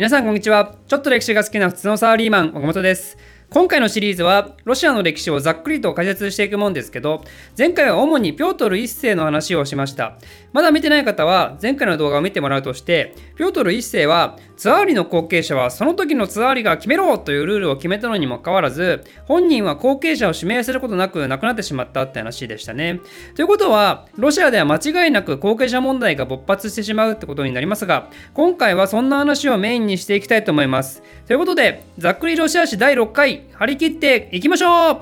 皆さんこんにちは。ちょっと歴史が好きな普通のサラリーマン岡本です。今回のシリーズはロシアの歴史をざっくりと解説していくもんですけど前回は主にピョートル1世の話をしました。まだ見てない方は前回の動画を見てもらうとしてピョートル1世はツアーリの後継者はその時のツアーリが決めろというルールを決めたのにもかかわらず本人は後継者を指名することなく亡くなってしまったって話でしたね。ということはロシアでは間違いなく後継者問題が勃発してしまうってことになりますが今回はそんな話をメインにしていきたいと思います。ということでざっくりロシア史第6回張り切っていきましょう。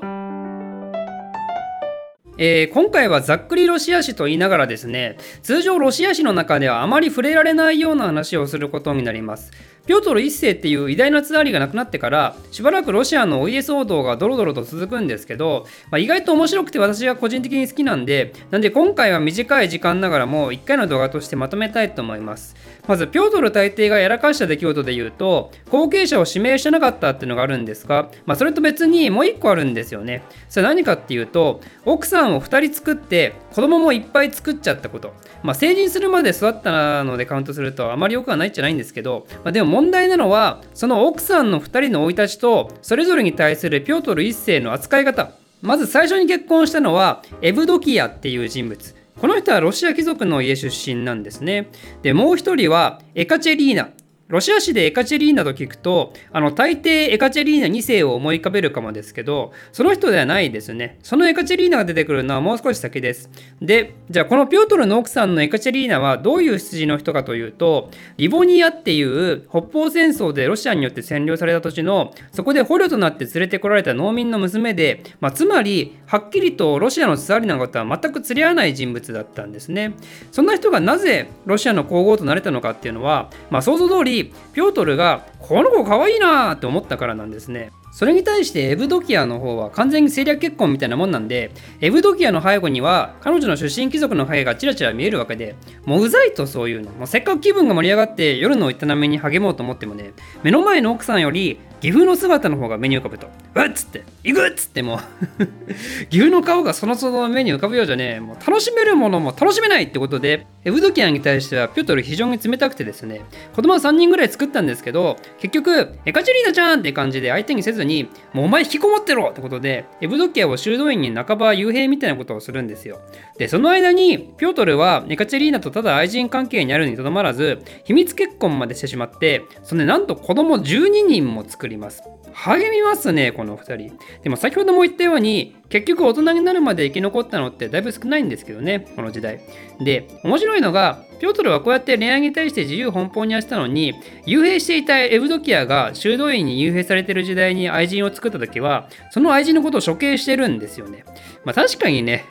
えー、今回はざっくりロシア史と言いながらですね通常ロシア史の中ではあまり触れられないような話をすることになります。ピョートル1世っていう偉大なツアーリが亡くなってからしばらくロシアのお家騒動がドロドロと続くんですけど、まあ、意外と面白くて私が個人的に好きなんでなんで今回は短い時間ながらも1回の動画としてまとめたいと思います。まずピョートル大帝がやらかした出来事で言うと後継者を指名してなかったっていうのがあるんですが、まあ、それと別にもう1個あるんですよね。それ何かっていうと奥さんを2人作って子供もいっぱい作っちゃったこと、まあ、成人するまで育ったのでカウントするとあまり良くはないんじゃないんですけど、まあ、でも問題なのはその奥さんの2人の生い立ちとそれぞれに対するピョートル1世の扱い方。まず最初に結婚したのはエブドキアっていう人物。この人はロシア貴族の家出身なんですね。でもう一人はエカチェリーナ。ロシア史でエカチェリーナと聞くと、あの、大抵エカチェリーナ2世を思い浮かべるかもですけど、その人ではないですね。そのエカチェリーナが出てくるのはもう少し先です。で、じゃあこのピョートルの奥さんのエカチェリーナはどういう出自の人かというと、リボニアっていう北方戦争でロシアによって占領された土地の、そこで捕虜となって連れてこられた農民の娘で、まあ、つまり、はっきりとロシアのツアリナのことは全く釣り合わない人物だったんですね。そんな人がなぜロシアの皇后となれたのかっていうのは、まあ、想像通り、ピョートルがこの子かわいいなって思ったからなんですね。それに対してエブドキアの方は完全に政略結婚みたいなもんなんで、エブドキアの背後には彼女の出身貴族の影がちらちら見えるわけで、もううざいとそういうの。もうせっかく気分が盛り上がって夜の営みに励もうと思ってもね、目の前の奥さんより岐阜の姿の方が目に浮かぶと、うっつって、行くっつってもう。岐阜の顔がその都度目に浮かぶようじゃねもう楽しめるものも楽しめないってことで、エブドキアに対してはピョトル非常に冷たくてですね、子供は3人ぐらい作ったんですけど、結局、エカチェリーナちゃんって感じで相手にせずに、もうお前引きこもってろってことで、エブドキアを修道院に半ば幽閉みたいなことをするんですよ。で、その間に、ピョートルはネカチェリーナとただ愛人関係にあるにとどまらず、秘密結婚までしてしまって、そのなんと子供12人も作ります。励みますね、この2人。でも先ほども言ったように、結局大人になるまで生き残ったのってだいぶ少ないんですけどね、この時代。で、面白いのが、ピョートルはこうやって恋愛に対して自由奔放にやったのに、幽閉していたエブドキアが修道院に幽閉されてる時代に愛人を作った時は、その愛人のことを処刑してるんですよね。まあ確かにね、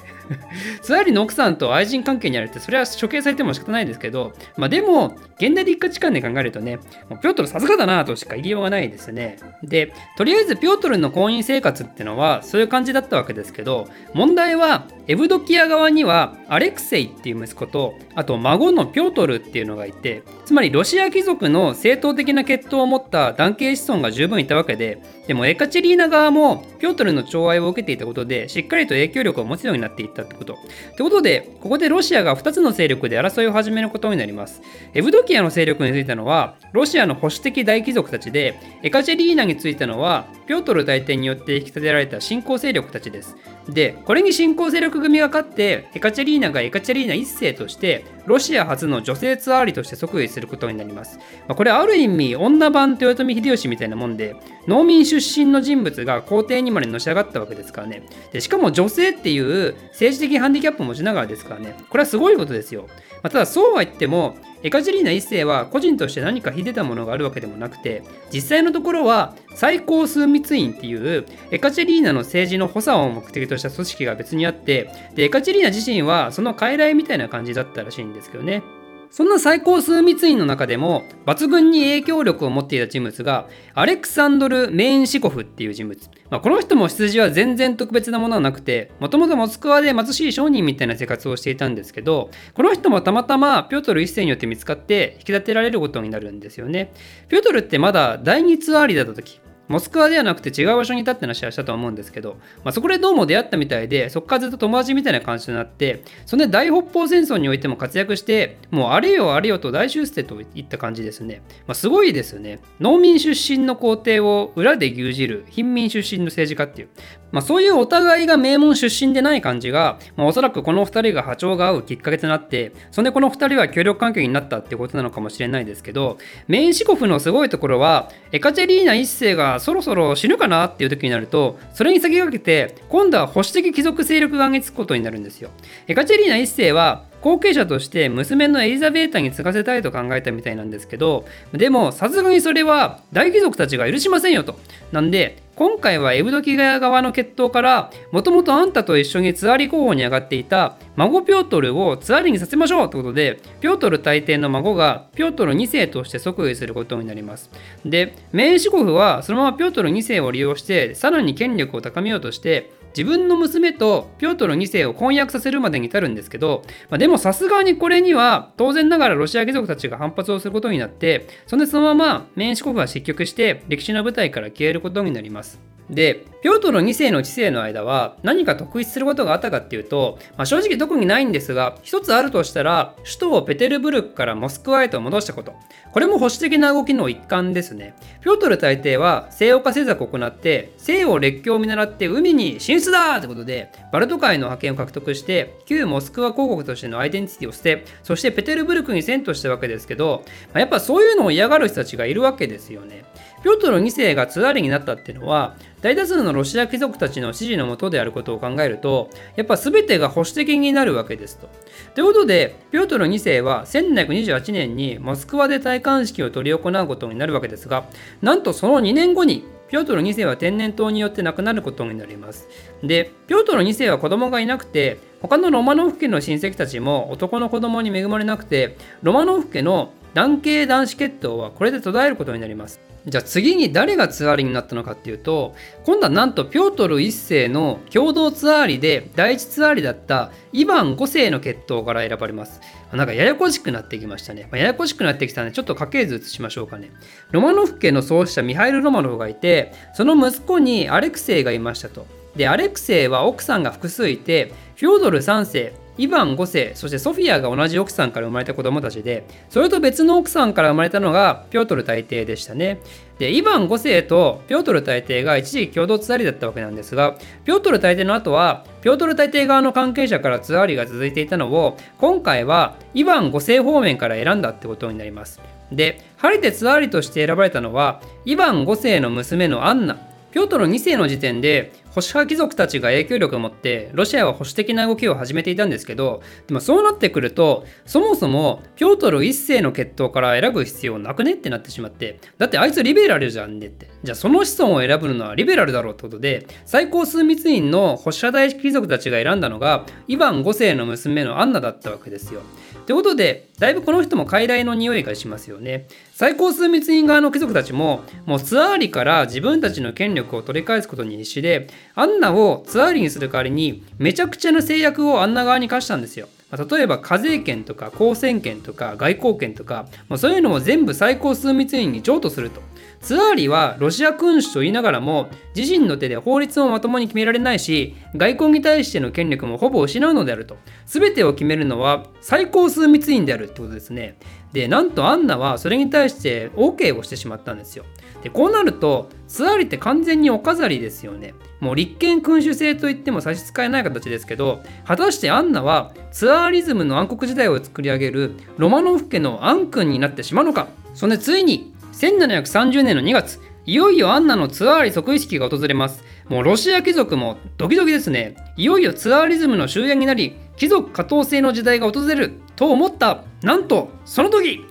ツワリの奥さんと愛人関係にあるって、それは処刑されても仕方ないですけど、まあでも、現代的価値観で考えるとね、もうピョートルさすがだなとしか言いようがないですね。で、とりあえずピョートルの婚姻生活ってのはそういう感じだったわけですけど、問題はエブドキア側にはアレクセイっていう息子と、あと孫のピョートルっていうのがいて、つまりロシア貴族の正統的な血統を持った男系子孫が十分いたわけで、でもエカチェリーナ側もピョートルの寵愛を受けていたことで、しっかりと影響力を持つようになっていったってこと。ってことで、ここでロシアが2つの勢力で争いを始めることになります。エブドキアの勢力についたのは、ロシアの保守的大貴族たちで、エカチェリーナについたのは、ピョートル大帝によって引き立てられた新興勢力たちです。で、これに新興勢力組が勝って、エカチェリーナがエカチェリーナ1世として、ロシア初の女性ツアーリとして即位することになります。まあ、これある意味、女版豊臣秀吉みたいなもんで、農民出身の人物が皇帝にまでのし上がったわけですからね。でしかも女性っていう政治的ハンディキャップを持ちながらですからね。これはすごいことですよ。まあ、ただそうは言っても、エカジェリーナ1世は個人として何か秀でたものがあるわけでもなくて、実際のところは最高枢密院っていうエカチェリーナの政治の補佐を目的とした組織が別にあって、でエカチェリーナ自身はその傀儡みたいな感じだったらしいんですですけどね。そんな最高枢密院の中でも抜群に影響力を持っていた人物がアレクサンドル・メーンシコフっていう人物。まあ、この人も出自は全然特別なものはなくて、もともとモスクワで貧しい商人みたいな生活をしていたんですけど、この人もたまたまピョートル一世によって見つかって引き立てられることになるんですよね。ピョートルってまだ第二ツアーリだった時、モスクワではなくて違う場所にいたって話はしたと思うんですけど、まあ、そこでどうも出会ったみたいでそこからずっと友達みたいな感じになってそれで大北方戦争においても活躍してもうあれよあれよと大出世といった感じですね、まあ、すごいですよね。農民出身の皇帝を裏で牛耳る貧民出身の政治家っていう、まあ、そういうお互いが名門出身でない感じが、まあ、おそらくこの2人が波長が合うきっかけとなってそんでこの2人は協力関係になったってことなのかもしれないですけどメインシコフのすごいところはエカチェリーナ1世がそろそろ死ぬかなっていう時になるとそれに先駆けて今度は保守的貴族勢力側につくことになるんですよ。エカチェリーナ1世は後継者として娘のエリザベータに継がせたいと考えたみたいなんですけどでもさすがにそれは大貴族たちが許しませんよと。なんで今回はエブドキガヤ側の血統からもともとあんたと一緒にツアリ候補に上がっていた孫ピョートルをツアリにさせましょうってことでピョートル大帝の孫がピョートル2世として即位することになります。でメーシコフはそのままピョートル2世を利用してさらに権力を高めようとして自分の娘とピョートル2世を婚約させるまでに至るんですけど、まあ、でもさすがにこれには当然ながらロシア貴族たちが反発をすることになってそんでそのままメンシコフは失脚して歴史の舞台から消えることになります。で、ピョートル2世の知性の間は何か特筆することがあったかっていうと、まあ、正直特にないんですが、一つあるとしたら、首都をペテルブルクからモスクワへと戻したこと。これも保守的な動きの一環ですね。ピョートル大帝は西洋化政策を行って、西洋列強を見習って海に進出だってことで、バルト海の覇権を獲得して、旧モスクワ公国としてのアイデンティティを捨て、そしてペテルブルクに遷都したわけですけど、まあ、やっぱそういうのを嫌がる人たちがいるわけですよね。ピョートル2世がツアーリになったっていうのは、大多数のロシア貴族たちの支持のもとであることを考えると、やっぱ全てが保守的になるわけですと。ということで、ピョートル2世は1728年にモスクワで戴冠式を執り行うことになるわけですが、なんとその2年後にピョートル2世は天然痘によって亡くなることになります。で、ピョートル2世は子供がいなくて、他のロマノフ家の親戚たちも男の子供に恵まれなくて、ロマノフ家の男系男子血統はこれで途絶えることになります。じゃあ次に誰がツアーリになったのかっていうと今度はなんとピョートル1世の共同ツアーリで第一ツアーリだったイヴァン5世の血統から選ばれます。なんかややこしくなってきましたね、まあ、ややこしくなってきたのでちょっと家系図移しましょうかね。ロマノフ家の創始者ミハイル・ロマノフがいてその息子にアレクセイがいましたと。でアレクセイは奥さんが複数いてフョードル3世イヴァン5世そしてソフィアが同じ奥さんから生まれた子供たちでそれと別の奥さんから生まれたのがピョートル大帝でしたね。でイヴァン5世とピョートル大帝が一時共同ツアーリだったわけなんですがピョートル大帝の後はピョートル大帝側の関係者からツアーリが続いていたのを今回はイヴァン5世方面から選んだってことになります。で晴れてツアーリとして選ばれたのはイヴァン5世の娘のアンナ。ピョートル2世の時点で保守派貴族たちが影響力を持ってロシアは保守的な動きを始めていたんですけどでもそうなってくるとそもそもピョートル1世の血統から選ぶ必要なくねってなってしまってだってあいつリベラルじゃんねってじゃあその子孫を選ぶのはリベラルだろうってことで最高枢密院の保守派大貴族たちが選んだのがイヴァン5世の娘のアンナだったわけですよ。ということでだいぶこの人も傀儡の匂いがしますよね。最高枢密院側の貴族たちももうツアーリから自分たちの権力を取り返すことに必死でアンナをツアーリにする代わりにめちゃくちゃな制約をアンナ側に課したんですよ。ま例えば課税権とか公選権とか外交権とか、まあ、そういうのを全部最高枢密院に譲渡すると。ツアーリはロシア君主と言いながらも自身の手で法律をまともに決められないし外交に対しての権力もほぼ失うのであると。全てを決めるのは最高枢密院であるってことですね。でなんとアンナはそれに対して OK をしてしまったんですよ。でこうなるとツアーリって完全にお飾りですよね。もう立憲君主制といっても差し支えない形ですけど果たしてアンナはツアーリズムの暗黒時代を作り上げるロマノフ家の暗君になってしまうのか。そんでついに1730年の2月いよいよアンナのツアーリ即位式が訪れます。もうロシア貴族もドキドキですね。いよいよツアーリズムの終焉になり貴族下等制の時代が訪れると思った。なんとその時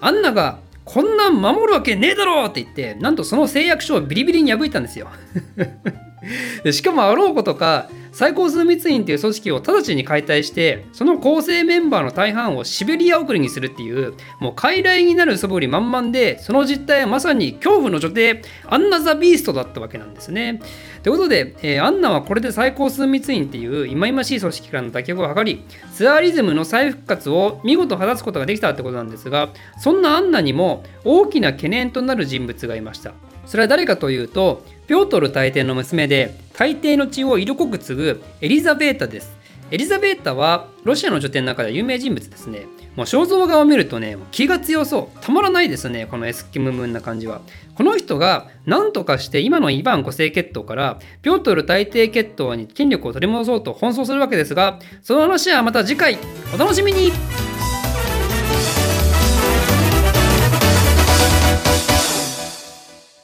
アンナがこんなん守るわけねえだろって言ってなんとその誓約書をビリビリに破いたんですよ。しかもあろうことか最高枢密院という組織を直ちに解体してその構成メンバーの大半をシベリア送りにするっていうもう傀儡になる素振り満々でその実態はまさに恐怖の女帝アンナ・ザ・ビーストだったわけなんですね。ということで、えー、アンナはこれで最高枢密院っていう忌々しい組織からの脱却を図りツアーリズムの再復活を見事果たすことができたってことなんですがそんなアンナにも大きな懸念となる人物がいました。それは誰かというとピョートル大帝の娘で大帝の血を色濃く継ぐエリザベータです。エリザベータはロシアの女帝の中で有名人物ですね。もう肖像画を見るとね気が強そう。たまらないですねこのエスキムムンな感じは。この人が何とかして今のイヴァン5世血統からピョートル大帝血統に権力を取り戻そうと奔走するわけですがその話はまた次回。お楽しみに